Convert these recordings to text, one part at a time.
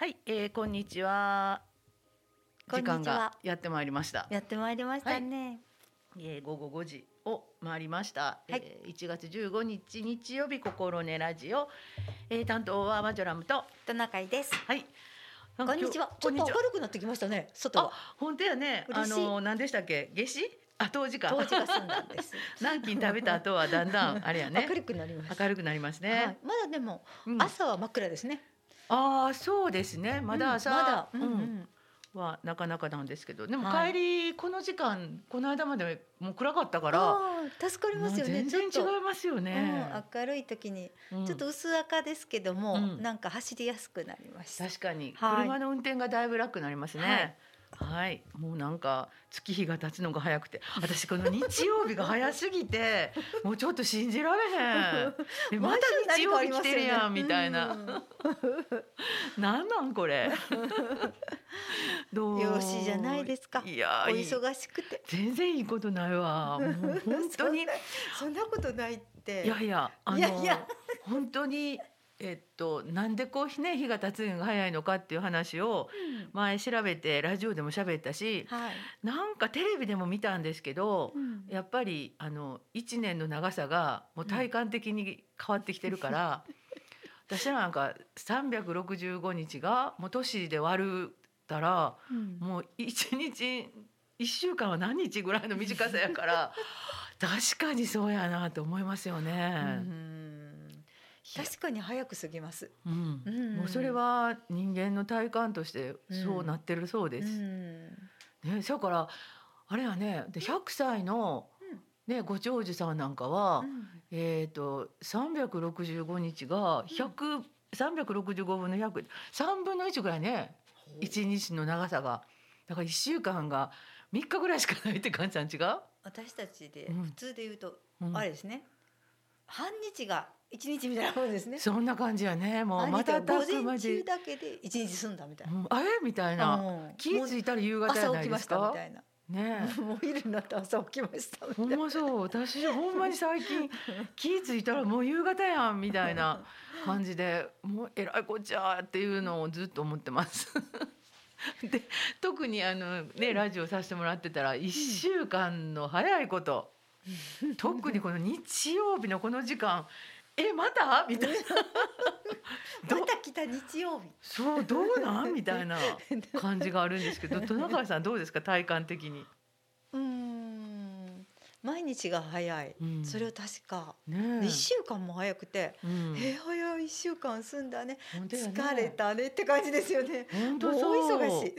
はい、えー、こんにちは。こんにちは時間がやってまいりました。やってまいりましたね。えー、午後5時を回りました。はいえー、1月15日日曜日心根ラジオ、えー、担当はマジョラムとトナカイです。はい。こんにちは。ちょっと明るくなってきましたね。外本当やね。あの何でしたっけ？夏至？あ、冬至か。当時が済んだんです。南京食べた後はだんだんあれやね 明。るくなりました。明るくなりますはいね。まだでもうん朝は真っ暗ですね。ああ、そうですね。まだ朝、うんまだ。ううんんうん。はなかなかなんですけど、でもはい帰りこの時間この間までもう暗かったから。助かりますよね。全然違いますよね。うん明るい時にうんちょっと薄赤ですけども、うんなんか走りやすくなりました。確かにはい車の運転がだいぶ楽になりますね。はい、もうなんか月日が経つのが早くて、私この日曜日が早すぎて、もうちょっと信じられへん。えまた日曜日来てるやんみたいな。なんなんこれ？どう。よろしいじゃないですかいやお忙しくて。全然いいことないわ。もう本当に。そんなことないって。いやいや、あのいやいや本当に。えっと、なんでこうね日が経つのが早いのかっていう話をうん。前調べてラジオでも喋ったしはい。なんかテレビでも見たんですけどうん。やっぱりあの1年の長さがもう体感的に変わってきてるから、私らなんか365日がもう年で割るたらうん。もう1日1週間は何日ぐらいの短さやから 確かにそうやなと思いますよね。うん確かに早く過ぎます。うん。うん。もうそれは人間の体感としてそうなってるそうです。うん。ね、だからあれやねで100歳の、ね、ご長寿さんなんかは、えっ、と365日が100、365分の1003分の1ぐらいね1日の長さが。だから1週間が3日ぐらいしかないって感じなん違う、私たちでうん。普通で言うと、うん。あれですね。半日が一日みたいなもんですね。そんな感じやねもう半日が瞬午前中、だけで一日済んだみたいな。うん、あれ？みたいな、うん気ぃ付いたら夕方や朝起きましたみたいな。ねえもう昼になって朝起きましたみたほんいな。まそう私ほんまに最近気ぃ付いたらもう夕方やんみたいな感じでもうえらいこっちゃっていうのをずっと思ってます。で特にあのねラジオさせてもらってたら1週間の早いこと 特にこの日曜日のこの時間えまた？みたいなど また来た日曜日。そうどうなん？みたいな感じがあるんですけど 戸中さんどうですか？体感的に。毎日が早い。うん。それは確か。ねえ。一週間も早くて。うん。えー、早い一週間済んだね。ね。疲れたねって感じですよね。本当そう。大忙し。い。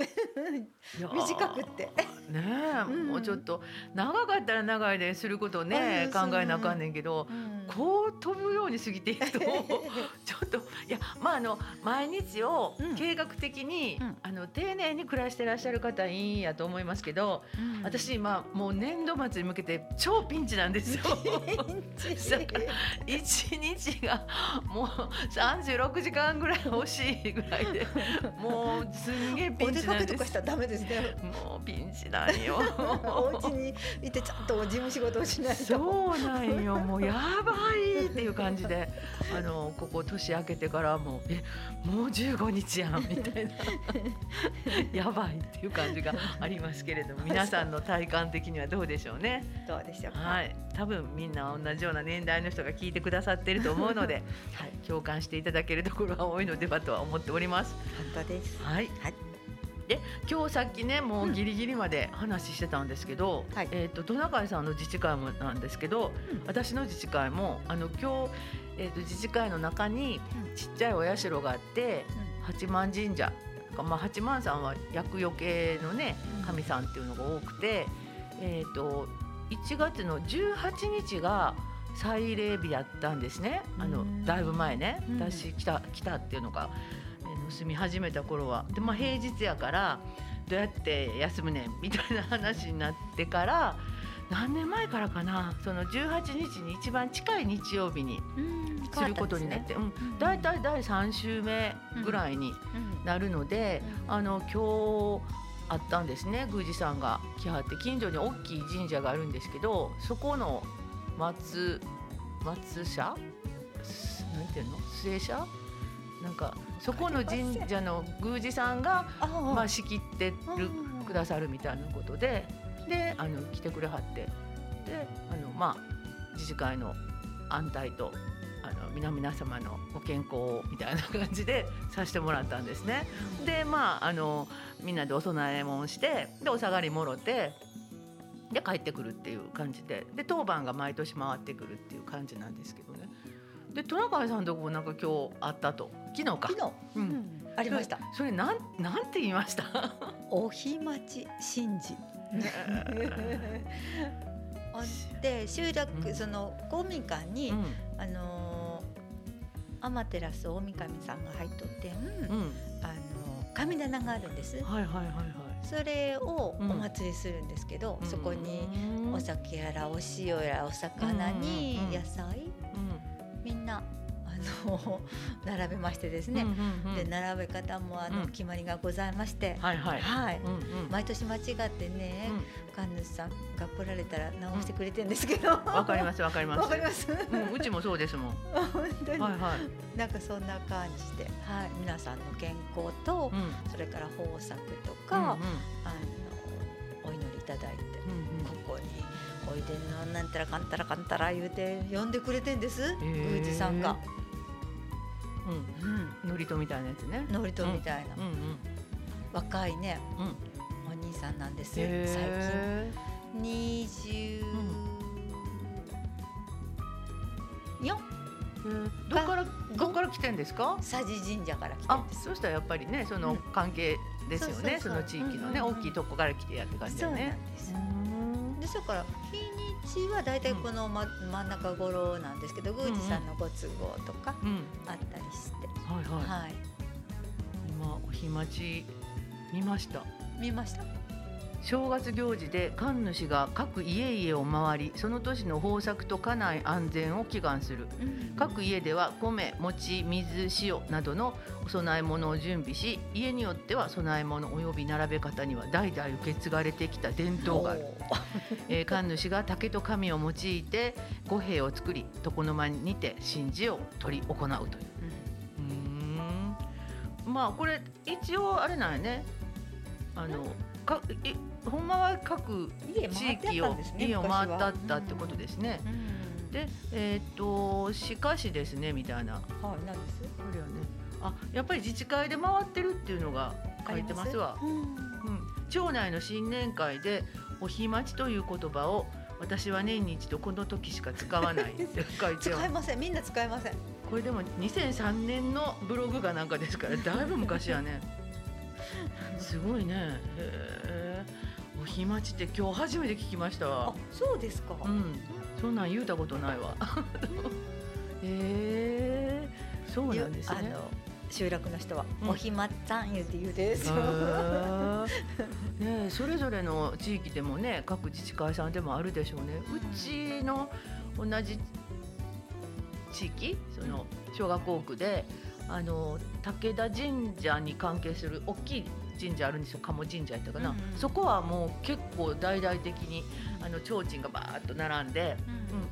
短くって。ねえ、うん。もうちょっと長かったら長いですることをねあ考えなあかんねんけど、うん。こう飛ぶように過ぎていくと ちょっといやまああの毎日をうん。計画的に、うん。あの丁寧に暮らしてらっしゃる方いいんやと思いますけど、うん。私今もう年度末に向けて超ピンチなんですよ。一日がもう36時間ぐらい欲しいぐらいでもうすんげえピおンチなんです出かけとかし。たらダメですね。もうピンチなんよ。お家にいてちゃんと事務仕事をしないと。そうなんよ。もうやばいっていう感じで、あのここ年明けてからもえもう15日やんみたいな やばいっていう感じがありますけれども、皆さんの体感的にはどうでしょうね。どうでしょうか。はい、多分みんな同じような年代の人が聞いてくださっていると思うので、はい、共感していただけるところが多いのではとは思っております。本当です。はい。はい。で今日さっきねもうギリギリまで話してたんですけど、はいえっ、とトナカイさんの自治会もなんですけど、うん私の自治会もあの今日えっ、と自治会の中にちっちゃいお社があって八幡神社まあ八幡さんは厄除けのねうん神さんっていうのが多くて、えっ、と1月の18日が祭礼日やったんですね。あのうん。だいぶ前ね。うん。私来た来たっていうのが、えー住み始めた頃は。で、まあ、平日やからどうやって休むねんみたいな話になってから何年前からかな。その18日に一番近い日曜日にうん。することになって、うんん。だいたい第3週目ぐらいにうん。なるので、うん。あの今日あったんですね。宮司さんが来はって近所に大きい神社があるんですけどそこの松松社すなんていうの？末社なんかそこの神社の宮司さんがあまあ仕切ってるうん。くださるみたいなことでであの来てくれはって。であのまあ自治会の安泰とあの皆々様のご健康をみたいな感じでさせてもらったんですね。でまああのみんなでお供え物してでお下がりもろてで帰ってくるっていう感じでで当番が毎年回ってくるっていう感じなんですけどね。でトナカイさんとこもなんか今日あったと昨日か。昨日、ううんん、ありました。それなんなんて言いました？お日待ち神事。で集落、うんその公民館に、うんあのー天照大神さんが入っとってん、うん。あのー神棚があるんです。はいはいはいはい。それをおうん祭りするんですけど、そこにうんお酒やらお塩やらお魚にうん。野菜、うん。みんなあ の並べましてですね、で並べ方もあの、うん。決まりがございまして、はい毎年間違ってね、う神主さんが来られたら直してくれてんですけど、ん。わかりますわかります。わかります。うちもそうですもん。本当に、はいはい。なんかそんな感じで、はい、皆さんの健康と、うん。それから豊作とうんか、あのお祈りいただいて、ここにおいでのなんたらかんたらかんたら言うて呼んでくれてんです、宮司さんが、うん。うん、うん。のりとみたいなやつね。ノリとみたいな、うんうん。若いね。うん。お兄さんなんです。よ、最へ近。二十四。ー。どっからどっから来てんですか？佐治神社から来てあそうしたらやっぱりねそのうん関係ですよね。そうそうそう。その地域のね大きいとこから来てやって感じだそうよね。なんですうんですから日にちはだいたいこの、ま、真ん中頃なんですけど宮司さんのご都合とかうん。あったりして、はいはい。はい今お日待ち見ました？見ました正月行事で神主が各家々を回りその年の豊作と家内安全を祈願する。各家では米餅水塩などのお供え物を準備し家によっては供え物及び並べ方には代々受け継がれてきた伝統がある、えー神主が竹と紙を用いて五兵を作り床の間にて神事を取り行うという。うーん。まあこれ一応あれなんやね。あのかいほんまは各家地域を家を回ったったってことですね。うん。でえーっとしかしですねみたいな。はいなんです。あれよねあやっぱり自治会で回ってるっていうのが書いてますわ。うん。うん、町内の新年会でお日待ちという言葉を私は年に一度この時しか使わないって書いて使いませんみんな使いません。これでも2003年のブログがなんかですからだいぶ昔やねすごいね。へえお日待ちって今日初めて聞きました。あわそうですか、うん。そんなん言うたことないわ。へえそうなんですね。集落の人は、うん。おひまっつぁん言うて言うですへー。ねえそれぞれの地域でもね各自治会さんでもあるでしょうね。うちの同じ地域その小学校区であの武田神社に関係する大きい神社あるんですよ鴨神社やったかな、うんうん。そこはもう結構大々的にあの提灯がバーッと並んで、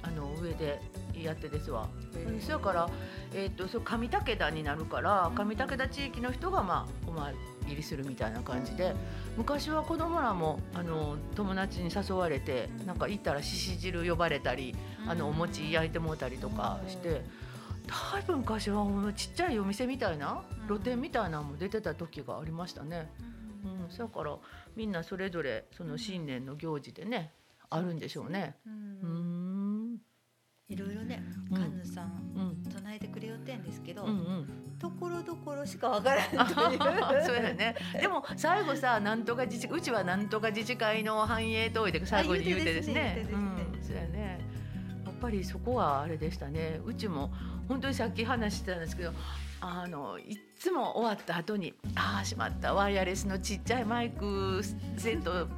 うん、あの上でやってですわ。うんそれから、えー、とそう上武田になるから上武田地域の人が、まあ、お参りするみたいな感じで昔は子供らもあの友達に誘われてなんか行ったらしし汁呼ばれたりあのお餅焼いてもうたりとかして。だいぶ昔はちっちゃいお店みたいなうん露店みたいなのも出てた時がありましたね。うん、だからみんなそれぞれその新年の行事でね、あるんでしょうね。ううんん、いろいろねうん神主さんうん、唱えてくれよってんですけど、うん、うん。ところどころしかわからあんという そうやね。でも最後さ、なんとか自治うちはなんとか自治会の繁栄といて最後に言うてですね。あ言うてですねうん、そうやね。やっぱりそこはあれでしたね。うちも本当にさっき話してたんですけど。あのいっつも終わった後に「ああしまったワイヤレスのちっちゃいマイクセット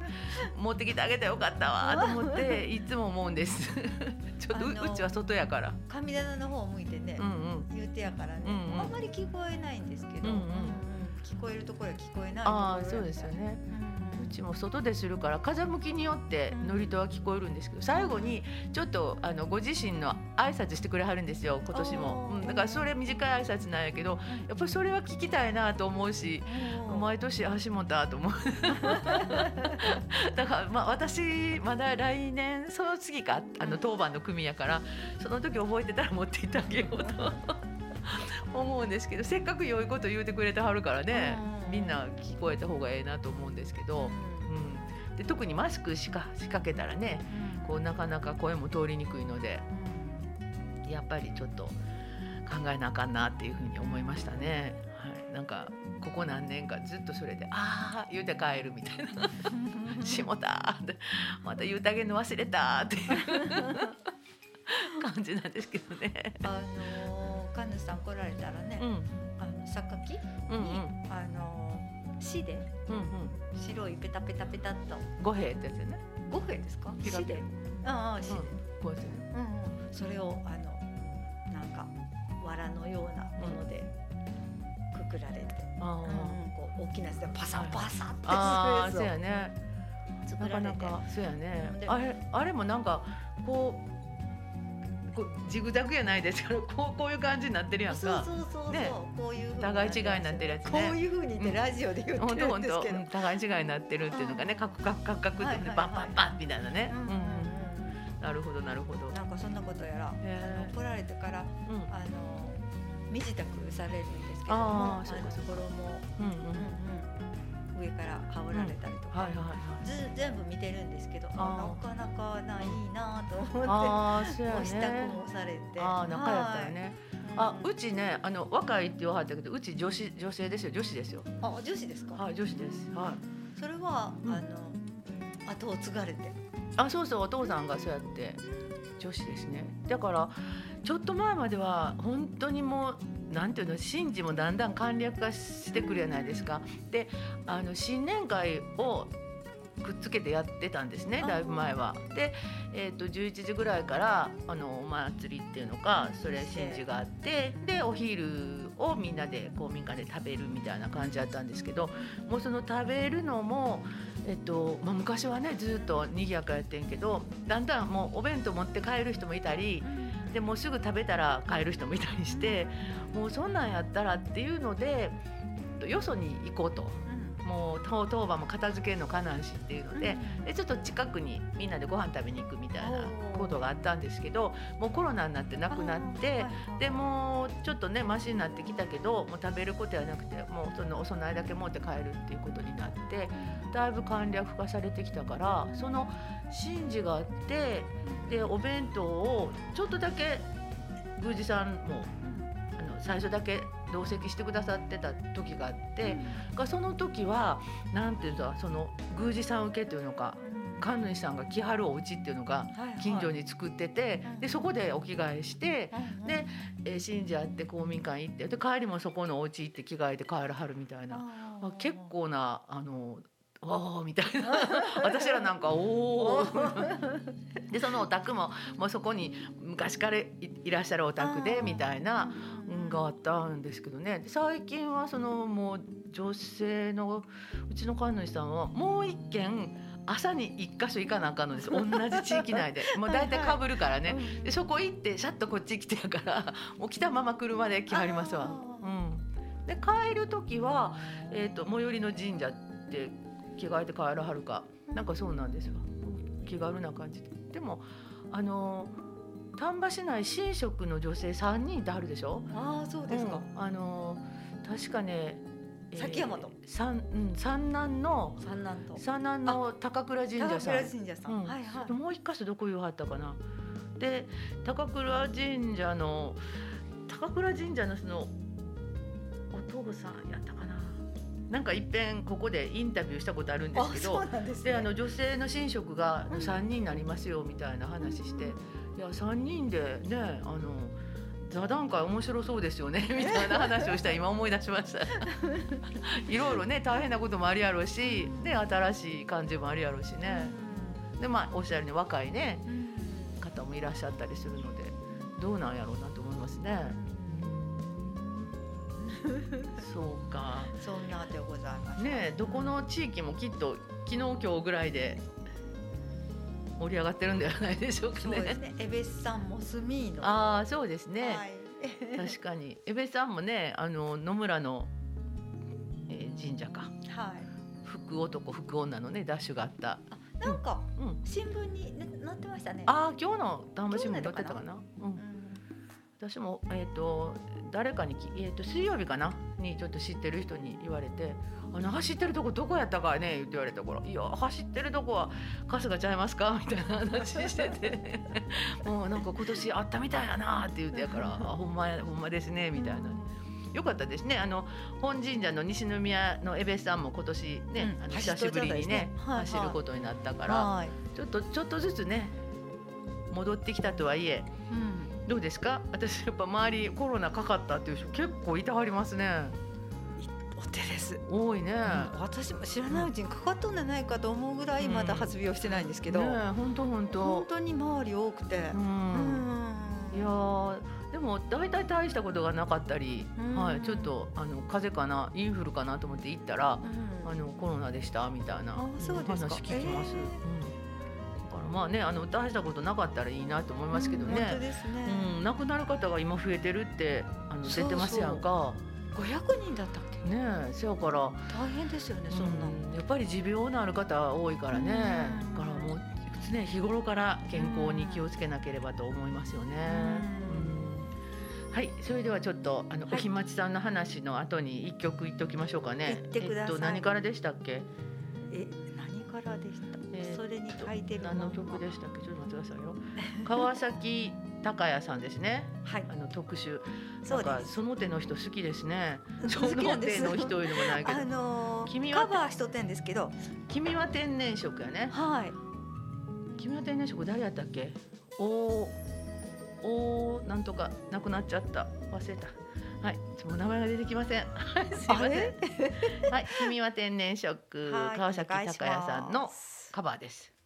持ってきてあげてよかったわ」と思っていつも思うんです。ちょっとう,、ちは外やから。神棚の方を向いてね、うんうん。言うてやからね、うんうん。あんまり聞こえないんですけど、うんうん。聞こえるところは聞こえないああそうですよね。うん。うちも外でするから風向きによってうん祝詞は聞こえるんですけど最後にちょっとあのご自身の挨拶してくれはるんですよ今年も、うん、だからそれ短い挨拶なんやけどやっぱりそれは聞きたいなと思うし毎年足もたと思う。だからまあ私まだ来年その次かあの当番の組やからその時覚えてたら持っていってあげようと思うんですけどせっかく良いこと言うてくれてはるからねうん。みんな聞こえた方がええなと思うんですけど、うん、で特にマスクしか仕掛けたらねこうなかなか声も通りにくいのでやっぱりちょっと考えなあかんなっていうふうに思いましたね。はい、なんかここ何年かずっとそれで「ああ言うて帰る」みたいな「しもた」って「また言うてあげるの忘れた」って。い う感じなんですけどね。あのー神主さん来られたらね、うん。あの榊に、うんうん。あのー紙でうんうん。白いペタペタペタっと。五兵ってやつよね。五兵ですか？ピラピラ紙で。ああ紙で、こうんうん。それをあのなんか藁のようなものでくくられて、こう大きなやつでパサパサってあーそうややね。なかなかそうやね。あれあれもなんかこうこうジグザグやないですけど こうこういう感じになってるやんそうか。そうそうそう、ね。こういう風互い違いになってるやつね。こういう風にってラジオで言ってるんですけど、互い違いになってるっていうのがねカクカクカクカクってはいはいはいバンバンバンみたいなね。うんうんうんうん。なるほどなるほど。なんかそんなことやら、へー。あの来られてからうん。あの身支度されるんですけどもあーあのそうかそうか。衣を、うんうん。うんうん、上から羽織られたりとか、全部見てるんですけどああなかなかないいなと思ってああそう支度ね。もされて。ああ仲やったよね。はい。あうちねあの若いって言わはったけどうち女子女性ですよ。女子ですよ。あ女子ですか、はい女子です。はい。それは、うん。あの後を継がれて。あそうそうお父さんがそうやって女子ですね。だからちょっと前までは本当にもうなんていうの神事もだんだん簡略化してくるじゃないですか。であの新年会をくっつけてやってたんですねあだいぶ前は。で、えー、と11時ぐらいからあのお祭りっていうのかそれ神事があってでお昼をみんなで公民館で食べるみたいな感じだったんですけどもうその食べるのも、えっとまあ、昔はねずっと賑やかやってんけどだんだんもうお弁当持って帰る人もいたりでもうすぐ食べたら帰る人もいたりしてもうそんなんやったらっていうのでよそに行こうと。もう当当番も片付けるのかなんしっていうので,、でちょっと近くにみんなでご飯食べに行くみたいなことがあったんですけどもうコロナになってなくなって。でもうちょっとねマシになってきたけどもう食べることはなくてもうそのお供えだけ持って帰るっていうことになってだいぶ簡略化されてきたからその神事があってでお弁当をちょっとだけ宮司さんもあの最初だけ同席してくださってた時があって、がその時はなんていうかその宮司さん受けというのか神主さんが来はるお家っていうのが近所に作ってて、でそこでお着替えして。で、えー、信者って公民館行ってで帰りもそこのお家行って着替えて帰らはるみたいな、あ結構なあのおーみたいな。私らなんかおおでそのお宅ももうそこに昔からいいらっしゃるお宅でみたいなうんがあったんですけどね。最近はそのもう女性のうちの神主さんはもう一軒朝に一箇所行かなあかんのです。同じ地域内で。もう大体かぶるからね、でそこ行ってシャッとこっち来てやからもう来たまま車で来はりますわ。あうん、で帰る時は、えー、と最寄りの神社って着替えて帰らはるか。なんかそうなんですよ。気軽な感じで。でもあの丹波市内神職の女性3人いてはるでしょ？ああそうですか、うん。あの確かね、崎山と。三うん三男の三男と。三男の高倉神社さん。高倉神社さん、うん。はいはい。でもう一箇所どこ言わはったかな。で高倉神社の高倉神社のそのお父さんやったかななんかいっぺんここでインタビューしたことあるんですけどですね。であの女性の神職がうん。3人になりますよみたいな話して、いや3人でねあの座談会面白そうですよね みたいな話をしたら今思い出しました。いろいろね大変なこともありやろうし、ね、新しい感じもありやろうしね。でまあおっしゃるように若いねうん。方もいらっしゃったりするのでどうなんやろうなと思いますね。そうかそんなでございますねえどこの地域もきっと昨日今日ぐらいで盛り上がってるんではないでしょうかそうですね。ね。エベスさんもスミーの。ああそうですね。はい。確かに江部さんもねあの野村の、えー神社かはい。福男福女のねダッシュがあった。あ、なんかうん。新聞にね載ってましたね。ああ今日の談話新聞載ってたかな。う。うんん。私もえっ、と誰かにきえっ、と水曜日かな？にちょっと知ってる人に言われて。あの走ってるとこどこやったかね？って言われたから「いや走ってるとこは春日ちゃいますか?」みたいな話してて もうなんか今年あったみたいだなって言ってやから「あほんまやほんまですね」みたいなよかったですね。あの本神社の西宮のエベスさんも今年ね、うんあの久しぶりにね走ることになったから、はい。ちょっとちょっとずつね戻ってきたとはいえうん。どうですか？私やっぱ周りコロナかかったっていう人結構いてはりますね。お手です。多いね。うん私も知らないうちにかかっとんじゃないかと思うぐらいまだ発病してないんですけど、ね本当本当本。当に周り多くてう。。うんいやーでも大体大したことがなかったり、うんはいちょっとあの風邪かなインフルかなと思って行ったら。うんあのコロナでしたみたいな話聞きます。えーまあねあの大したことなかったらいいなと思いますけどうん本当ね。ですね。うん、亡くなる方が今増えてるってあのそう出てますやんか。500人だったっけ？ねえ、せやから、大変ですよね。そんな。うんやっぱり持病のある方多いからね。うんだからもう常日頃から健康に気をつけなければと思いますよね。うんはい、それではちょっとあの、はいおひまちさんの話の後に一曲言っておきましょうかね。言ってくださいえっと何からでしたっけ？え、何からでした？えーそれに書いてる何の曲でしたっけ？ちょっと待ってくださいよ。川崎隆也さんですね。はい。あ。の特集。そうです。その手の人好きですね。その手の人いうのもないけど。あのー君は？カバーしとってんですけど、君は天然色やね。はい。君は天然色誰やったっけ？おーおーなんとかなくなっちゃった。忘れたはいもう名前が出てきません。は いすいません。はい君は天然色。はい川崎隆也さんのカバーです「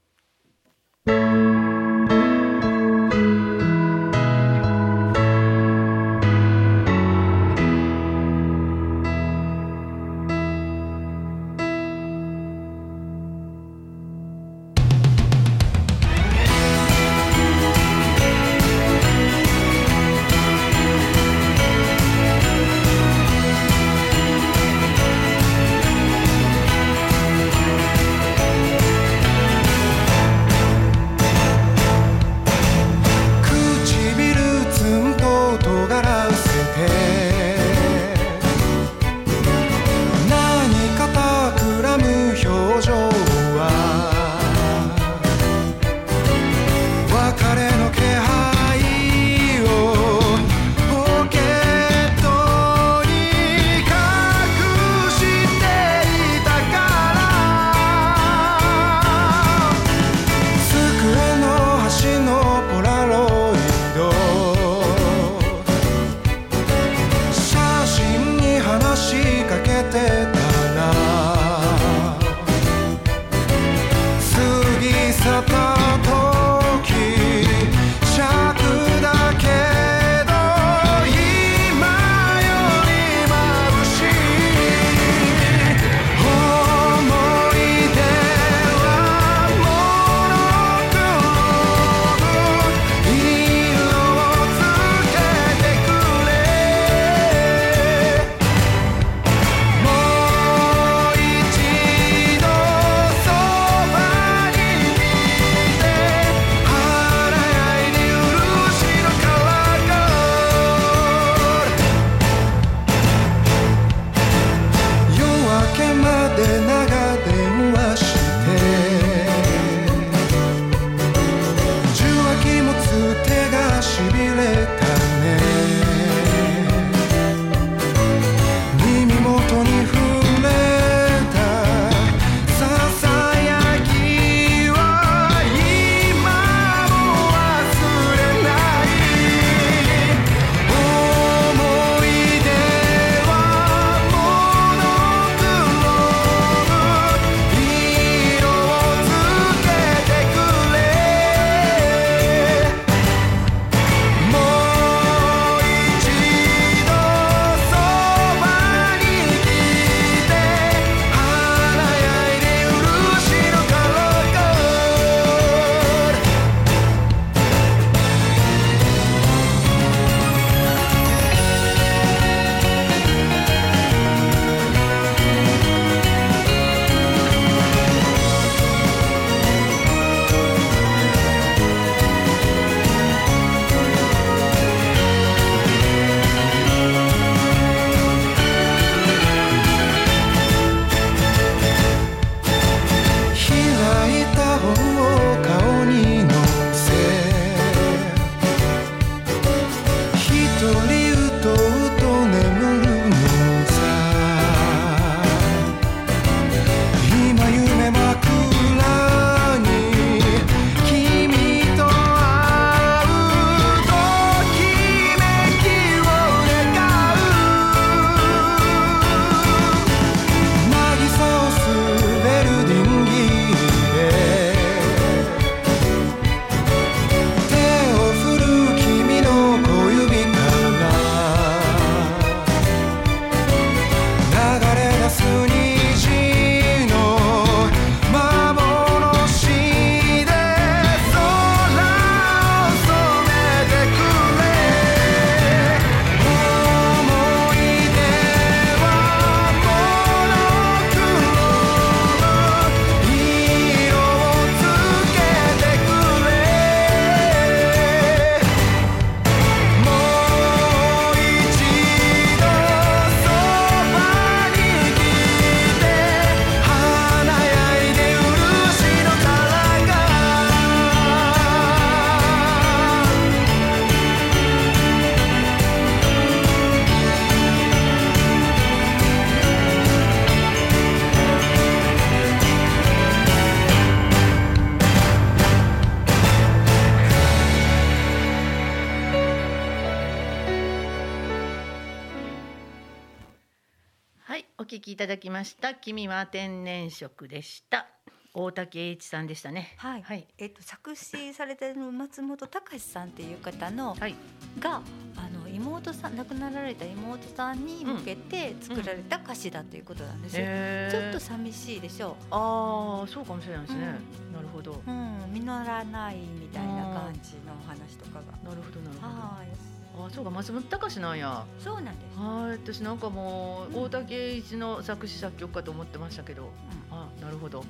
だきました。君は天然色でした。大竹栄一さんでしたね。はい、はい。えっと作詞されてる松本隆さんっていう方のはい。があの妹さん亡くなられた妹さんに向けて作られた歌詞だということなんですよ。えちょっと寂しいでしょ。ああそうかもしれないですね、なるほど。う。うん、実らないみたいな感じのお話とかが。なるほどなるほど。はい、あそうか松本隆なんや。そうなんです。はい私なんかもううん。大竹栄一の作詞作曲家と思ってましたけど。うあなるほど。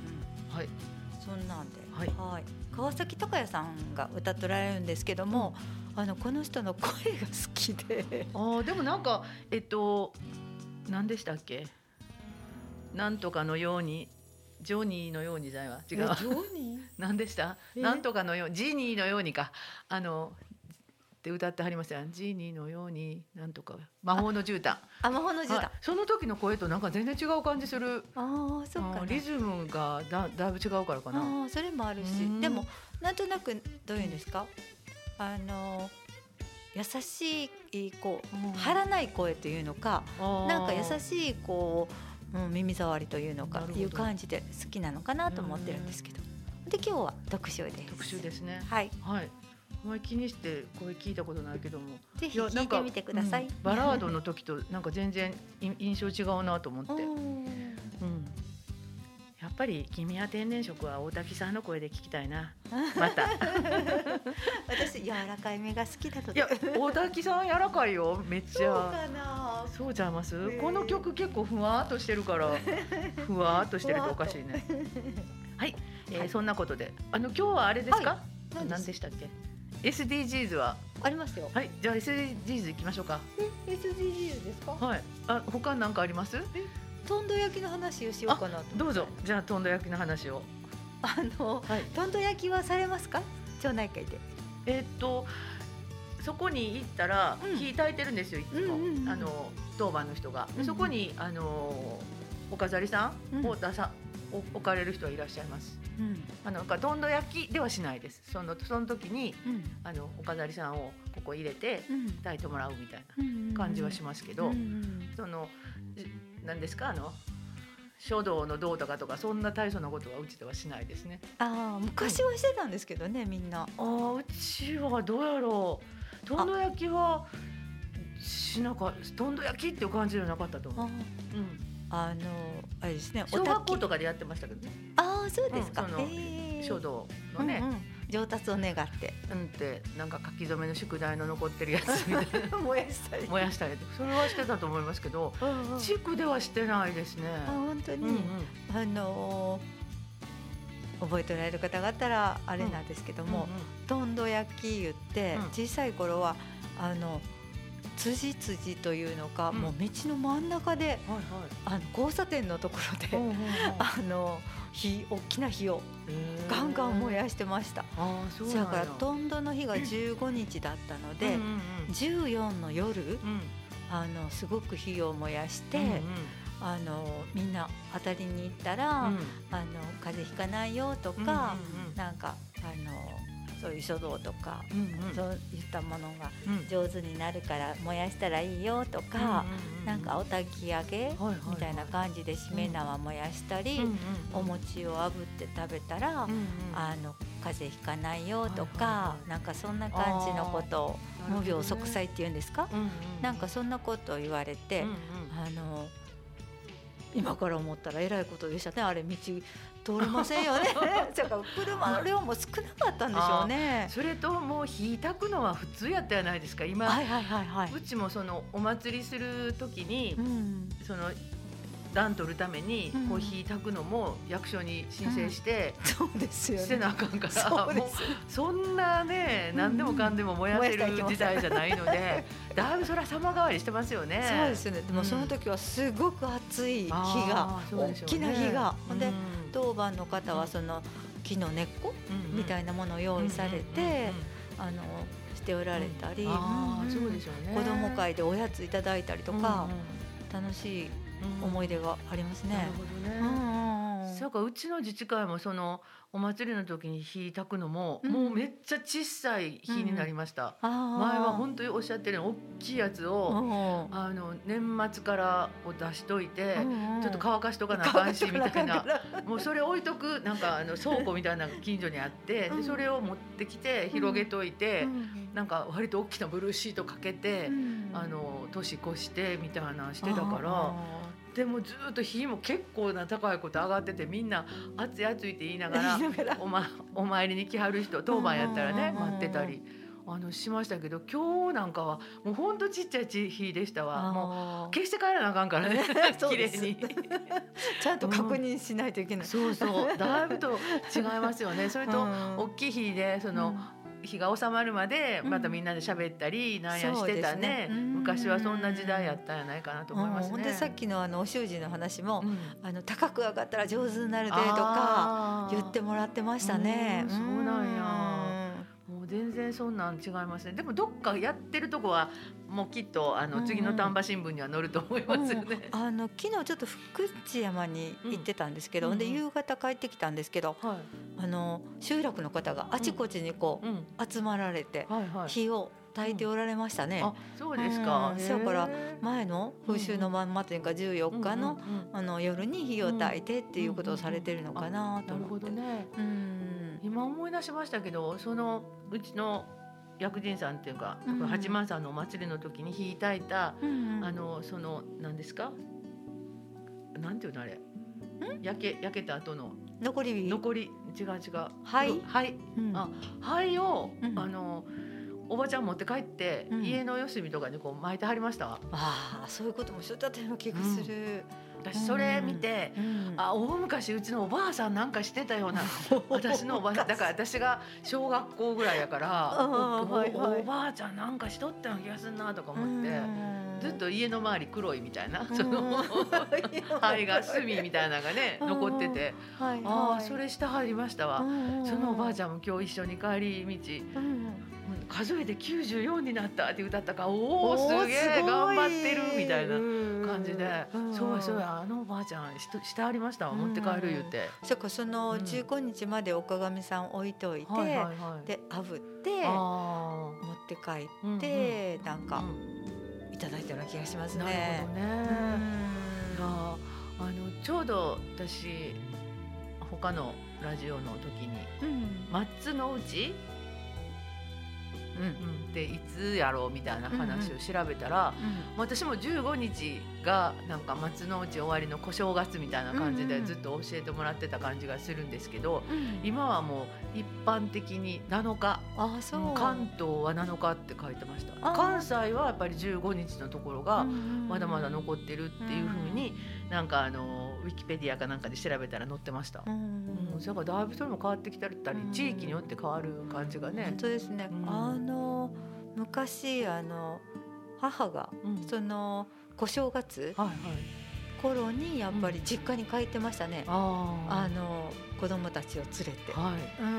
はい。そんなんで、はい。川崎隆也さんが歌っておられるんですけども、あのこの人の声が好きで、あーでもなんかえっと何でしたっけ？なんとかのようにジョニーのようにじゃないわ。違う。えジョニー？何でした？え？なんとかのようジーニーのようにか。あのって歌ってはりましたよ。ジーニーのようになんとか。魔法の絨毯。あ魔法の絨毯。はい。その時の声となんか全然違う感じする。ああ、そっかな。あーリズムがだだいぶ違うからかな。ああそれもあるし。うん。でもなんとなくどういうんですか？あの優しいこううん。張らない声というのかなんか優いしいこう、うん、耳障りというのかいう感じで好きなのかなと思ってるんですけど。で今日は特集です。特集ですね。はい。はいあんまり気にして声聞いたことないけども。ぜひ聞いてみてください、うん。バラードの時となんか全然い印象違うなと思って、ううん。んやっぱり君は天然色は大滝さんの声で聞きたいな。また。私柔らかい目が好きだといや大滝さん柔らかいよ。めっちそうゃかな。そうちゃいます、ー。この曲結構ふわーっとしてるから。ふわーっとしてるとおかしいね。はい、えーはい。そんなことで。あの今日はあれですか、はい。何でしたっけ？SDGs はありますよはいじゃあ SDGs 行きましょうか。え SDGs ですか？はい。あ他なんかあります？とんど焼きの話をしようかなとどうぞ。じゃあとんど焼きの話を。あのはい。とんど焼きはされますか？町内会で。えーっとそこに行ったらうん。火焚いてるんですよいつも、あの当番の人が、そこにあのお飾りさんうん。を出さ、お置かれる人はいらっしゃいます。うん。あのどんど焼きではしないです。そのその時にうん。あのお飾りさんをここ入れてうん。炊いてもらうみたいうんな感じはしますけど、うんうんそのじ何ですか？あの書道の道とかとかそんな大層なことはうちではしないですね。ああ昔はしてたんですけどねみんな。ああうちはどうやろう。とんど焼きはしなかとんど焼きっていう感じじゃなかったと思う。あうん、あのあれですね小学校ととかでやってましたけどね。ああそうですか、うん書道のね、うんうん。上達を願って。うん、ってなんか書き初めの宿題の残ってるやつみたいな。燃やしたり。燃やしたり。それはしてたと思いますけどうんうん。地区ではしてないですね。あ本当に、うんうん。あのー覚えておられる方があったらあれなんですけども、とんど焼き言って、うん。小さい頃はあの辻辻というのか、うん。もう道の真ん中でうんはい。あの交差点のところで、はい。うんうんうん。あの火大きな火をガンガン燃やしてました。だからとんどの日が 15日だったので、うんうん14の夜うん。うんあのすごく火を燃やして、うんあのみんな当たりに行ったら、うん。あの風邪ひかないよとか、うんうん。なんかあのそういう書道とか、うんうん。そういったものがうん。上手になるから燃やしたらいいよとか、うんうんうんなんかお焚き上げみたいな感じでしめ縄燃やしたり、うんうんお餅を炙って食べたら、うんうん。あの風邪ひかないよとか、はいはいはい。なんかそんな感じのことを無病息災っていうんですか、うんうん。なんかそんなことを言われて、うんうん。あの今から思ったらえらいことでしたね。あれ道通れませんよね。だから車の量も少なかったんでしょうね。それともう火焚くのは普通やったじゃないですか。今、はいはいはいはい。うちもそのお祭りする時に、うん。その段取るためにうん。こう火焚くのも役所に申請して、そうですよね。してなあかんからもうす。そんなねうん。何でもかんでも燃やせる時代じゃないのでだいぶそれは様変わりしてますよね。そうですよね。でもうん。その時はすごく熱い火が、大きな火が、でうん。当番の方はその木の根っこみたいなものを用意されて、あのしておられたり。子供会でおやついただいたりとか、楽しい思い出出がありますね。なるほどね。うんうんうんそうかうちの自治会もそのお祭りの時に火焚くのも、うん。もうめっちゃ小さい火になりました、あー。前は本当におっしゃってる大きいやつを、うんあの年末からを出しといて、うんうんちょっと乾かしとかなあかんしみたいな。もうそれ置いとくなんかあの倉庫みたいな近所にあって、うん。でそれを持ってきて広げといて、なんか割と大きなブルーシートかけて、うん。あの年越してみたいなのしてたから。あでもずっと火も結構な高いこと上がっててみんな暑い暑いって言いながーら。お,、ま、お参りに来はる人当番やったらねうん。待ってたり。あのしましたけど今日なんかはもうほんとちっちゃい火でしたわ。もうあー消して帰らなあかんからね 綺麗に。ちゃんと確認しないといけない。そうそう。だいぶと違いますよね。それとうん。大きい火でその、日が収まるまでうん。またみんなで喋ったりなんやしてたね。ね。うん。昔はそんな時代やったんやないかなと思いますね。うんほんでさっきのあのお習字の話も、うん。あの高く上がったら上手になるでとか言ってもらってましたね。うんそうなんや。もう全然そんなん違いますね。でもどっかやってるとこはもうきっとあうんうん。の次の丹波新聞には載ると思いますよね。あの昨日ちょっと福知山に行ってたんですけど、うんうん。で夕方帰ってきたんですけどはあの集落の方があちこちにこい、うん、う集まられてはいはい。火を焚いておられましたね。あ、そうですか。うんへーそうから前の風習のまんまというか14日のうんうんうんあの夜に火を焚いてっていうことをされてるのかなと思って。どね。うん今思い出しましたけど、そのうちの薬人さんっていうか、うんうん八幡さんのお祭りの時に火焚いた、うんあのその何ですか？なんていうのあれ？焼け焼けた後の残り火残り違う違う。灰？灰。うんあ灰を、うんあのおばちゃん持って帰って、うん。家の四隅とかにこう巻いてはりました。わああそういうこともしとったような気がする。私それ見て、うん。あ大昔うちのおばあさんなんかしてたような 私のおばあさんだから私が小学校ぐらいやからおはいはい。おばあちゃんなんかしとったような気がするなとか思って、うん。ずっと家の周り黒いみたいな、うん。その 灰が炭みたいなのがねうん。残ってて、はいあはい。あそれしてはりましたわ、そのおばあちゃんも今日一緒に帰り道うん数えて94になったって歌ったからおおおすげえ頑張ってるみたいな感感じで、そうやそうやあのおばあちゃんしとしてありました持って帰る言うて、そっかそのうん15日までお鏡さん置いといて、はいはいはい。で炙ってあ持って帰ーって、なんかうん。うん。いただいたような気がしますなるねほ。どね、いやあのちょうど私他のラジオの時にうん。松の内うんでいつやろうみたいな話を調べたら、うん私も15日がなんか松の内終わりの小正月みたいな感じうんうん。でずっと教えてもらってた感じがするんですけど、うん。今はもう一般的に7日。あそう。関東は7日って書いてました。関西はやっぱり15日のところがまだまだ残ってるっていうふうになんかあのウィキペディアかなんかで調べたら載ってました。うんうん、だからだいぶそれも変わってきたりうん。地域によって変わる感じがね。本。当ですね、うん。あの昔あの母がうん。その小正月。頃にやっぱり実家に帰ってましたね、ああの子供たちを連れて、あ。はい。うんうん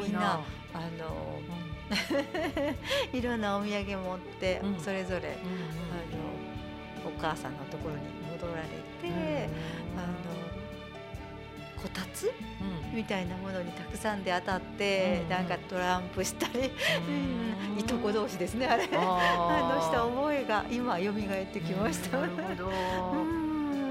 うんみんなな。あの いろんなお土産持って、うんそれぞれうんうんあのお母さんのところに戻られて、あのこたつ？うん。みたいなものにたくさんで当たって、うんなんかトランプしたり、うん。いとこ同士ですねあれ。ああのしたー覚えが今蘇ってきました。なるほど。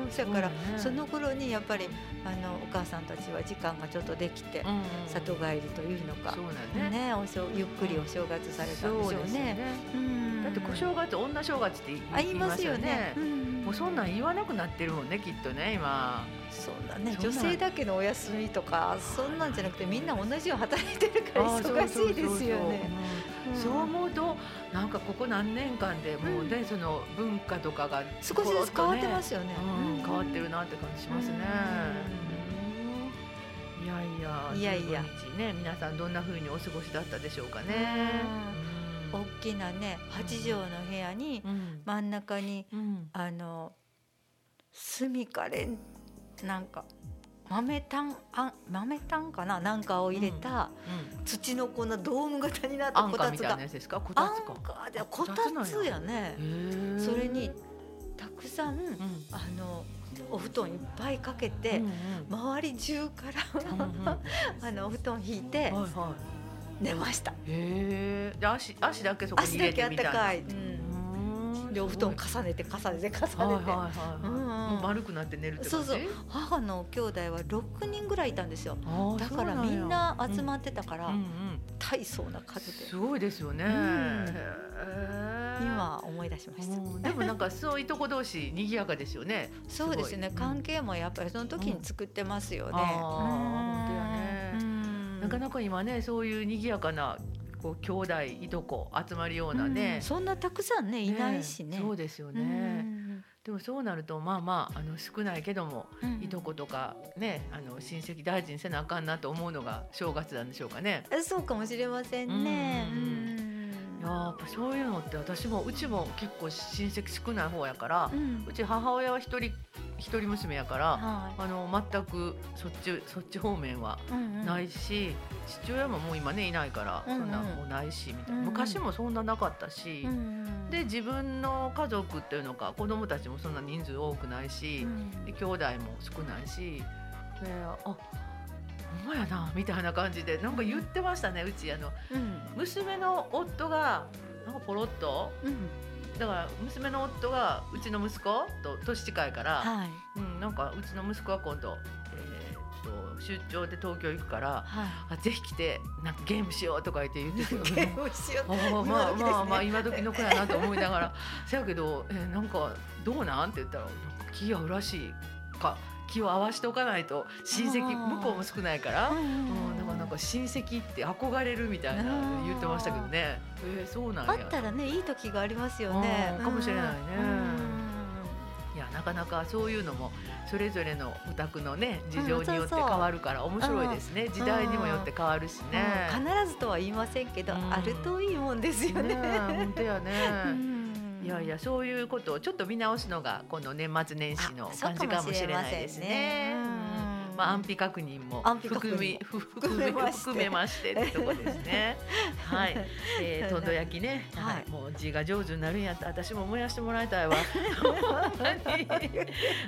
うん、そやから、その頃にやっぱりあのお母さんたちは時間がちょっとできて、里帰りというのかね。ねお正ゆっくりお正月されたんでしょうそうね。うん。だって小正月女正月って言いますよね。うんもうそんなん言わなくなってるもんねきっとね今。そうだね。女性だけのお休みとかそんなんじゃなくてみんな同じように働いてるから忙しいですよね。うん。そう思うとなんかここ何年間でもうね、その文化とかが少しずつ変わってますよ、よね。うん、変わってるなって感じしますね。うん。いやいやいやいや。15日ね皆さんどんな風にお過ごしだったでしょうかね。大きなね八畳の部屋にうん。真ん中にうん。あの炭かれんなんか豆炭あ豆炭かななんかを入れたうん。土のこんなドーム型になったこたつが。こたあつやね。それにたくさんあのお布団いっぱいかけて、周り中から あのお布団引いて寝ました。へえ。足足だけそこに入れてみたいな。足だけあったかい。うん。でお布団重ねて重ねて重ねて、もう丸くなって寝るってそうそう。母の兄弟は六人ぐらいいたんですよ。だからみんな集まってたから、大層な数で。すごいですよね、今思い出しました、でもなんかそういとこ同士賑やかですよね。そうですね。関係もやっぱりその時に作ってますよね、本当やね、なかなか今ねそういう賑やかなこう兄弟いとこ集まるようなね、うん、そんなたくさんねいないしね、ね、そうですよね、うん、でもそうなるとまあまああの少ないけども、うん、いとことかねあの親戚大事にせなあかんなと思うのが正月なんでしょうかね。そうかもしれませんね、やっぱそういうのって私もうちも結構親戚少ない方やから、うち母親は一人一人娘やから、はい、あの全くそっちそっち方面はないし、うん。うん、父親ももう今ねいないから、そんなもうないしみたいな、昔もそんななかったし、うんうん、で自分の家族っていうのか子供たちもそんな人数多くないし、うん、で兄弟も少ないしであ。ほんまやなみたいな感じでなんか言ってましたねうちあの、うん、娘の夫がなんかポロッと、うんだから娘の夫がうちの息子と年近いから、はい、うん、なんかうちの息子は今度、えー、と出張で東京行くから、はい、あぜひ来てなんかゲームしようとか言って言って ゲームしようあまあまあまあ今時の子やなと思いながらせやけど、えー、なんかどうなん？って言ったらなんか気が合うらしいか。気を合わしておかないと親戚向こうも少ないから、うん、だからなんか親戚って憧れるみたいな言ってましたけどね。えー、そうなんあったらねいい時がありますよね。かもしれないね。いやなかなかそういうのもそれぞれのお宅のね事情によって変わるから面白いですね、時代にもよって変わるしね、必ずとは言いませんけど、あるといいもんですよね。本当やね。いやいやそういうことをちょっと見直すのがこの年末年始の感じかもしれないですね。まあ、安否確認も含み含め含めまして。ってとこですね。はい、えー、とんど焼きね、はい、もう字が上手になるんやった。私も燃やしてもらいたいわ。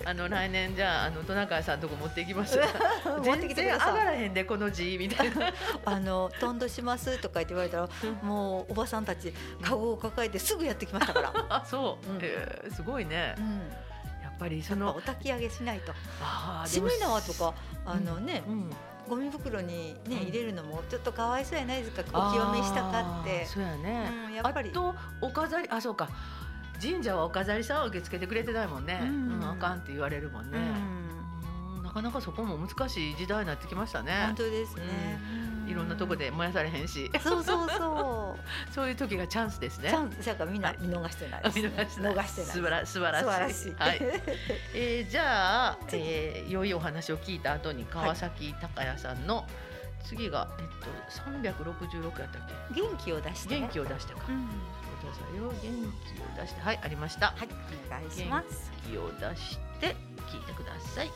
あの来年じゃああのトナカイさんとこ持っていきます。全然上がらへんでこの字みたいな。あのとんどしますとか言われたら、もうおばさんたちカゴを抱えてすぐやってきましたから。あ、そう、うん、えー、すごいね。うんぱりそのお焚き上げしないと。しめ縄とかあのね、うん、ゴミ袋にね、入れるのもちょっとかわいそうやないですかお清めしたかって。そうやね、うん、やっぱり。とお飾りあそうか。神社はお飾りさん受け付けてくれてないもんね、うん。うん、あかんって言われるもんね、うん、なかなかそこも難しい時代になってきましたね。本当ですね、いろんなとこで燃やされへんし。そうそうそう。そういう時がチャンスですね。チャンス。だからみんな見逃してないです、ね、見逃してない。素晴ら素晴らしい。はい、えー、じゃあ、えー、良いお話を聞いた後に川崎高也さんの、次がえっと三百六十六やったっけ？元気を出して元気を出してか、うん、くださいよ元気を出して。はいありました。はいお願いします。元気を出して聞いてください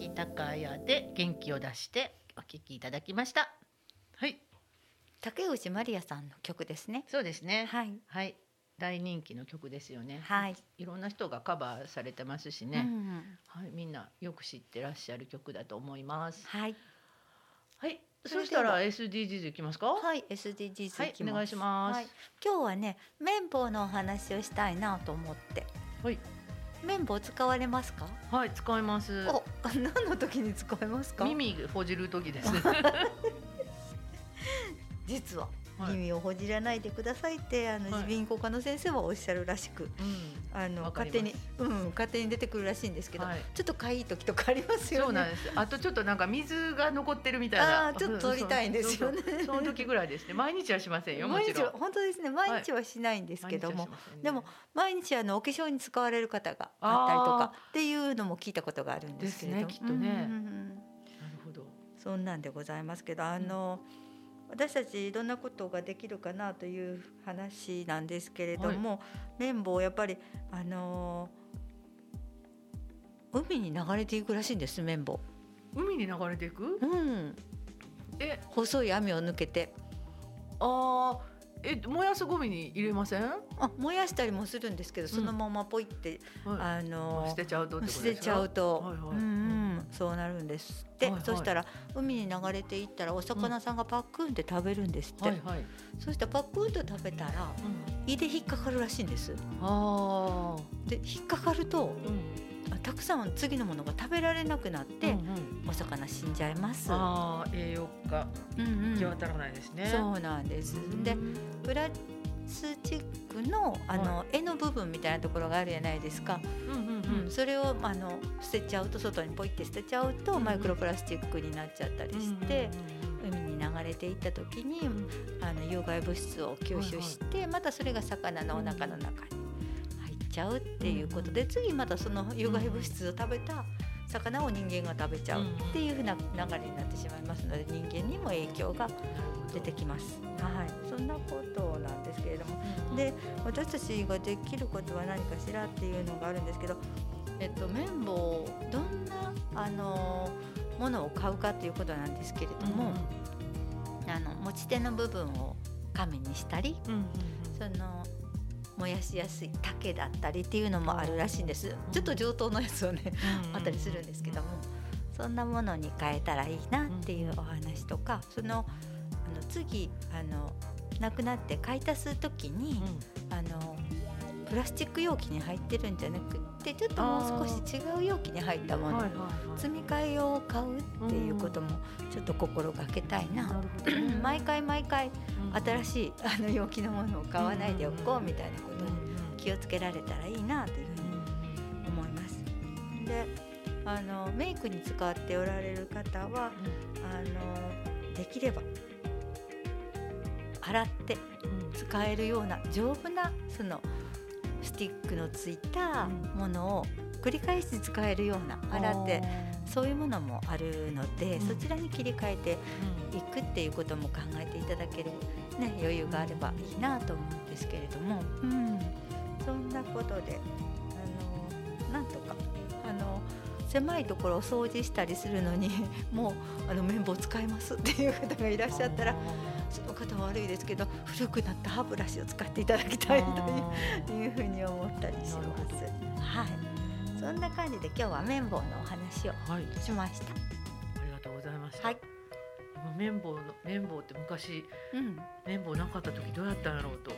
崎高也で元気を出してお聞きいただきました。はい。竹内まりやさんの曲ですね。そうですね。はい。はい。大人気の曲ですよね。はい、いろんな人がカバーされてますしね、うんはい、みんなよく知ってらっしゃる曲だと思います。はい。はい。そしたら SDGs いきますか？ははい SDGs いきます、お願いします。はい、今日はね綿棒のお話をしたいなと思って。はい、綿棒使われますか？はい、使います。お何の時に使いますか？耳ほじる時ですね。実は、はい耳をほじらないでくださいってあのはい。耳鼻咽喉科の先生はおっしゃるらしく、うん。あの勝手にうん勝手に出てくるらしいんですけど、はい。ちょっとかいい時とかありますよね。そうなんです。あとちょっとなんか水が残ってるみたいな。あーちょっと取りたいんですよね。その時ぐらいですね。毎日はしませんよ。も毎日ちろん。は本当ですね。毎日はしないんですけども、でも毎日あのお化粧に使われる方があったりとかっていうのも聞いたことがあるんですけれど。もですねきっとね。うんうんうんなるほど。そんなんでございますけどあの、私たちどんなことができるかなという話なんですけれども、綿棒やっぱりあの海に流れていくらしいんです綿棒。海に流れていく？うん、え、細い網を抜けてああ、え、燃やすゴミに入れません？はあ燃やしたりもするんですけどそのままポイって、い。あの捨てちゃうと捨てちゃうと、はいはいうんうん、そうなるんですって、はいはいそしたら海に流れていったらお魚さんがパックンって食べるんですって、はいはい。そしたらパックンと食べたらうん。胃で引っかかるらしいんですああ。で引っかかるとうん。あたくさん次のものが食べられなくなって、うんうん。お魚死んじゃいます、ああ、栄養がうんうん。行き渡らないですね。そうなんです。でプラスチックのあの、柄の部分みたいなところがあるじゃないですか、うんうんうん。うん。それをあの捨てちゃうと外にポイって捨てちゃうと、うんうん。マイクロプラスチックになっちゃったりして、海に流れていった時に、あの有害物質を吸収して、またそれが魚のお腹の中にちゃうっていうことで、次またその有害物質を食べた魚を人間が食べちゃうっていうふうな流れになってしまいますので人間にも影響が出てきます。はい、そんなことなんですけれども。で私たちができることは何かしらっていうのがあるんですけど、えっと、綿棒どんなあのものを買うかっていうことなんですけれども、あの持ち手の部分を紙にしたりその燃やしやすい竹だったりっていうのもあるらしいんです。ちょっと上等のやつをねうん。あったりするんですけども。そんなものに変えたらいいなっていうお話とかそのあの次あの亡くなって買い足す時にあのプラスチック容器に入ってるんじゃなくってちょっともう少し違う容器に入ったもの積み替え用を買うっていうこともちょっと心がけたいな。毎回毎回うん。新しいあの容器のものを買わないでおこうみたいなことにうん気をつけられたらいいなというふうに思います。であのメイクに使っておられる方はあのできれば洗って使えるような丈夫なそのスティックのついたものを繰り返し使えるような洗ってそういうものもあるので、うん。そちらに切り替えていくっていうことも考えていただける、ね、余裕があればいいなと思うんですけれども、うん、そんなことであのなんとかあの狭いところを掃除したりするのにもうあの綿棒使いますっていう方がいらっしゃったらその方は悪いですけど古くなった歯ブラシを使っていただきたいといういうふうに思ったりします。はい。そんな感じで今日は綿棒のお話をはい。しました。ありがとうございました。はい、今綿棒の綿棒って昔うん、綿棒なかった時どうやったんやろうと。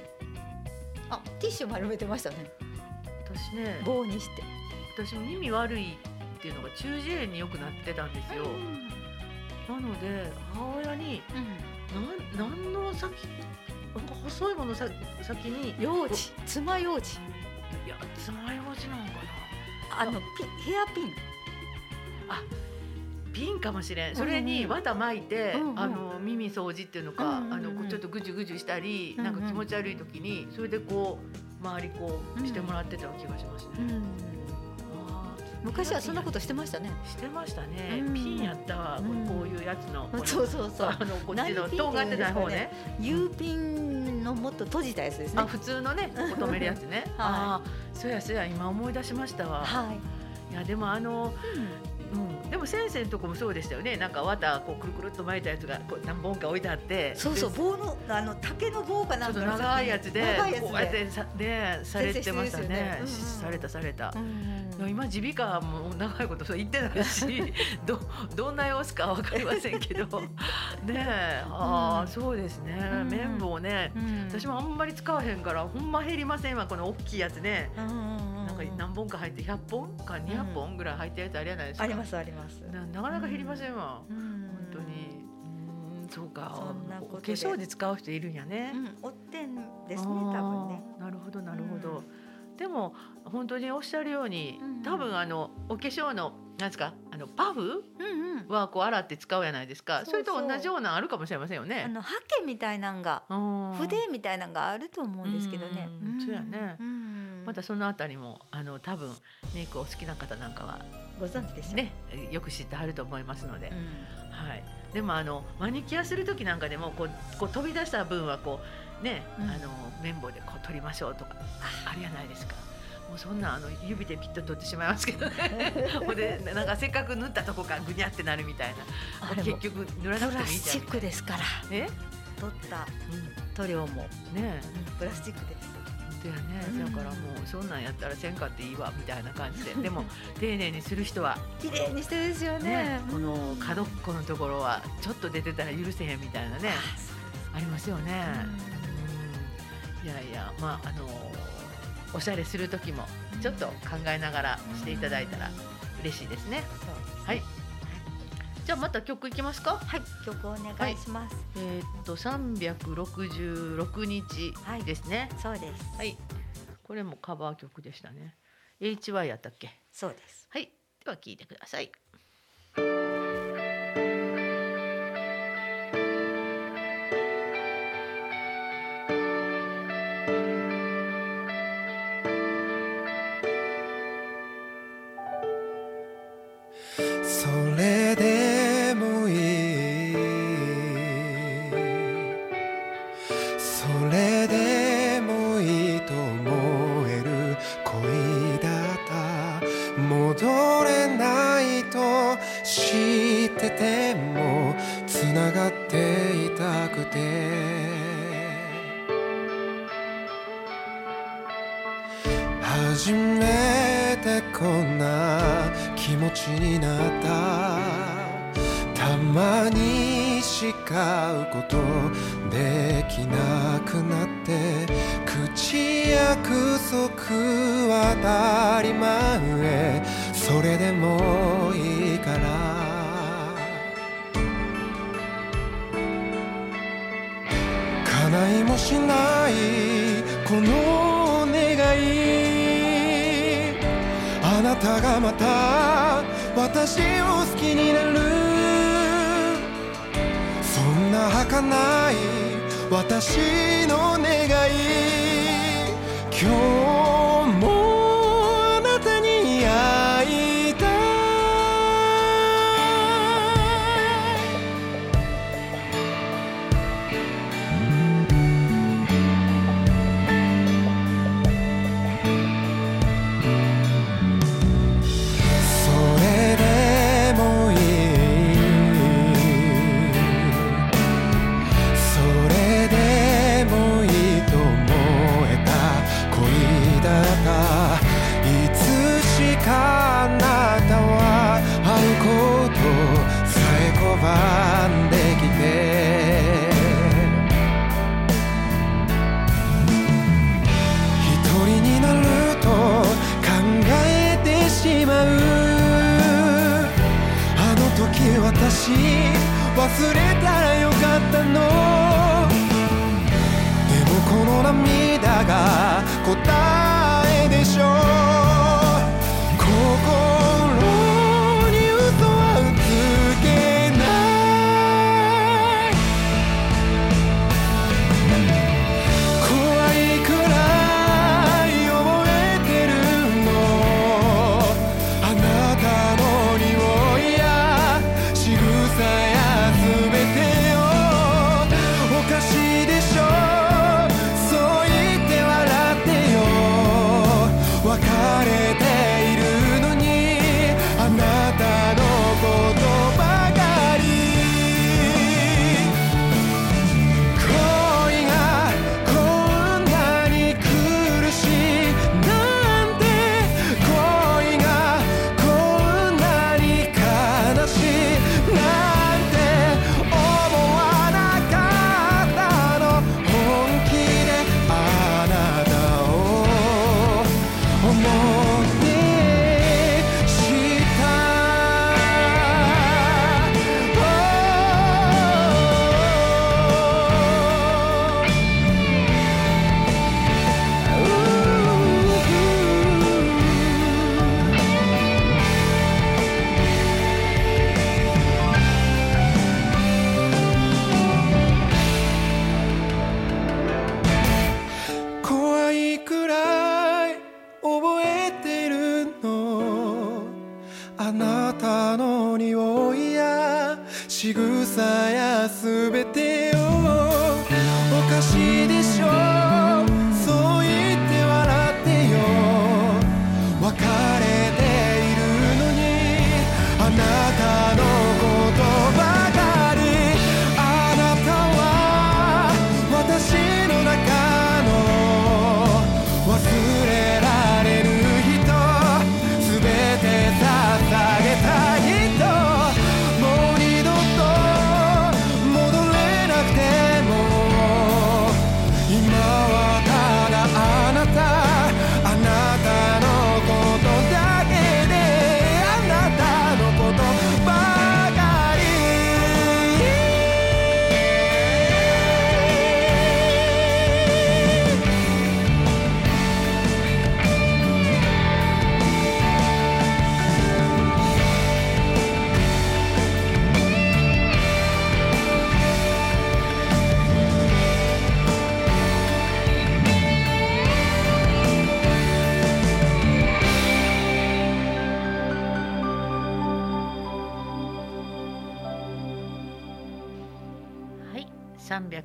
あティッシュ丸めてましたね。私ね棒にして。私耳悪いっていうのが中耳炎によくなってたんですよ、なので母親にうんなん何の先なんか細いものさ先に幼児爪楊枝いや爪楊枝なのかあのピヘアピン。なピンかもしれん。それに綿巻いて、うんうん。あの耳掃除っていうのか、うんうんうん。あのちょっとぐじゅぐじゅしたり、うんうん。なんか気持ち悪い時にそれでこう周りこうしてもらってた気がしますね、あー昔はそんなことしてましたね。してましたね、うん。ピンやったわ、うんこういうやつの。そうそうそう。あのこっちのとんがってない方ね。U ピンのもっと閉じたやつですね。あ普通のねここ止めるやつね、はああそうやそうや今思い出しましたわ。はい。いやでもあの、うん、でも先生のとこもそうでしたよね。なんか綿こうくるくるっと巻いたやつがこう何本か置いてあって。そうそう棒のあの竹の棒かなんかの長いやつで長いやつで。こうやってさねされてましたね。されたされた。う。んいや今耳鼻科も長いことそう言ってないし どどんな様子かわかりませんけど。ねえ。ああ、うん。そうですね、うん。綿棒ね、うん。私もあんまり使わへんからほんま減りませんわこの大きいやつね、うんうんうんなんか何本か入って100本か200本ぐらい入ってるやつありやないですか、ありますあります。ななかなか減りませんわ、うん。本当に。うんそうか。そんなことお化で粧で使う人いるんやね、うん、おってんですね多分ね。なるほどなるほど、うんでも本当におっしゃるように、うん多分あのお化粧のなんですかあのパフうんうん。はこう洗って使うやないですかそれと同じようなのあるかもしれませんよあね。のハケみたいなんがうん筆みたいなんがあると思うんですけどね。うんそうやねうんまたそのあたりもあの多分メイクお好きな方なんかはご存知でしょ。ねよく知ってはると思いますので、うん。はい。でもあのマニキュアする時なんかでもこうこう飛び出した分はこうね、うんあの綿棒でこう取りましょうとかあるやないですか。もうそんなあの指でピッと取ってしまいますけどね。ほんでなんかせっかく塗ったとこがぐにゃってなるみたいな。結局塗らなくてもプラいいじゃんみたいスチックですからな。ね？取ったう塗料も、ん。ねえ。プラスチックです。本当やね、うんだからもうそんなんやったらせんかっていいわみたいな感じで でも丁寧にする人は綺麗にしてるですよねね。この角っこのところはちょっと出てたら許せへんみたいなねありますよね。うんいやいやまああのおしゃれする時もちょっと考えながらしていただいたら嬉しいですね。そうはい。じゃあまた曲いきますか？はい、曲お願いします。えーっと三百六十六日はいですね。そうです。はい。これもカバー曲でしたね。HY やったっけ？そうです。はい。では聞いてください。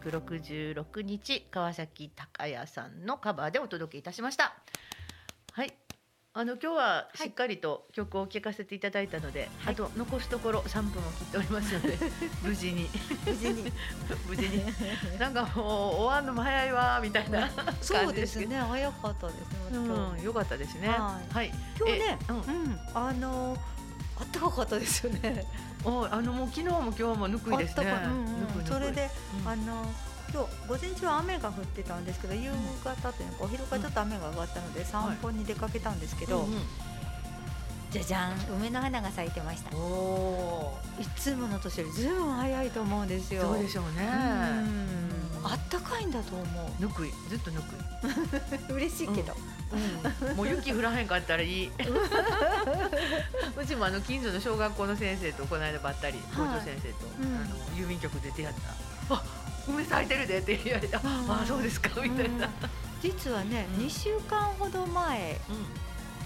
366日川崎隆也さんのカバーでお届けいたしました。はい、あの今日はしっかりと曲を聴かせていただいたので、はい。あと残すところ3分を切っておりますので 無事に。無事に。無事に。なんかもう終わるのも早いわみたいなそうですね。早かったですね今うん、よかったですね。ははい。今日ねえうん。うん。あのあったかかったですよね。おあのもう昨日も今日もぬくいですね。あったかいうんうんそれで、うん。あの今日午前中は雨が降ってたんですけど夕方というかお昼からちょっと雨が上がったので散歩に出かけたんですけど、うんうん。じゃじゃん梅の花が咲いてました。おおいつもの年よりずいぶん早いと思うんですー、よ。そうでしょうね。うん。あったかいんだと思ぬくい、ずっとぬくい。う 嬉しいけど、うん、もう雪降らへんかったらいい。うちもあの近所の小学校の先生とこの間ばったり、校長先生と、うんあの郵便局で出会った。あ、梅咲いてるでって言われた。うんあ、そうですかみたいな。うん実はね、うん2週間ほど前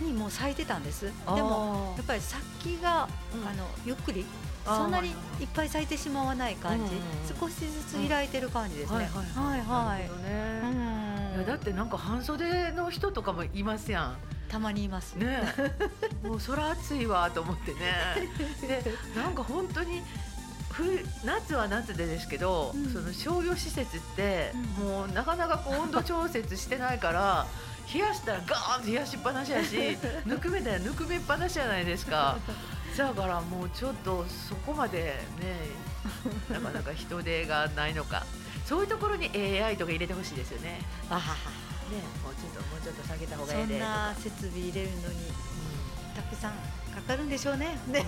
うん。にもう咲いてたんですでもやっぱり先が、うんあのゆっくりそんなにいっぱい咲いてしまわない感じ、少しずつ開いてる感じですね、はいはいはい。やだってなんか半袖の人とかもいますやん。たまにいます。ね。え もう空暑いわと思ってね。でなんか本当に冬夏は夏でですけど、うん。その商業施設って、うん。もうなかなかこう温度調節してないから 冷やしたらガーンと冷やしっぱなしやしぬくめたらぬくめっぱなしじゃないですかだからもうちょっとそこまでねなかなか人手がないのか。そういうところに AI とか入れてほしいですよね。あはねもうちょっともうちょっと下げた方がいそんいでとか。な設備入れるのにうん。たくさんかかるんでしょうね。ね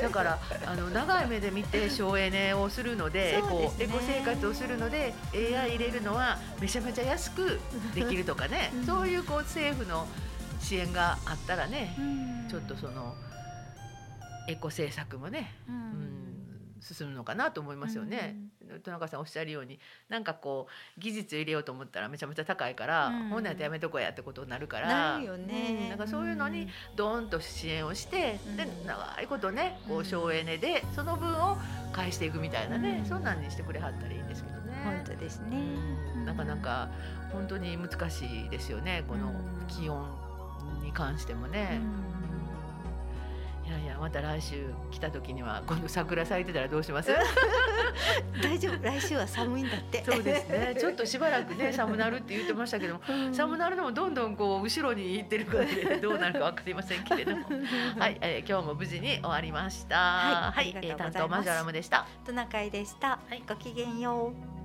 だからあの長い目で見て省エネをするのでエコエコ生活をするので AI 入れるのはめちゃめちゃ安くできるとかね、うん。そういうこう政府の支援があったらね、ちょっとそのエコ政策もね、ううんん、進むのかなと思いますよね。田中さんおっしゃるようになんかこう技術入れようと思ったらめちゃめちゃ高いから、うん。ほんなんやめとこうやってことになるからなるよね。うんなんかそういうのにドーンと支援をして、でうん。長いことねこううん。省エネでその分を返していくみたいなね、うん。そんなんにしてくれはったらいいんですけどね。本当ですね。うん。なかなか本当に難しいですよねこのうん。気温に関してもね。いやいやまた来週来た時には今度桜咲いてたらどうします？大丈夫。来週は寒いんだって。そうですね。ちょっとしばらくね寒なるって言ってましたけどもうん。寒なるのもどんどんこう後ろに行ってるからでどうなるかわかりませんけれども。はい、えー今日も無事に終わりました。はい。担当マジョラムでした。トナカイでした、はい。ごきげんよう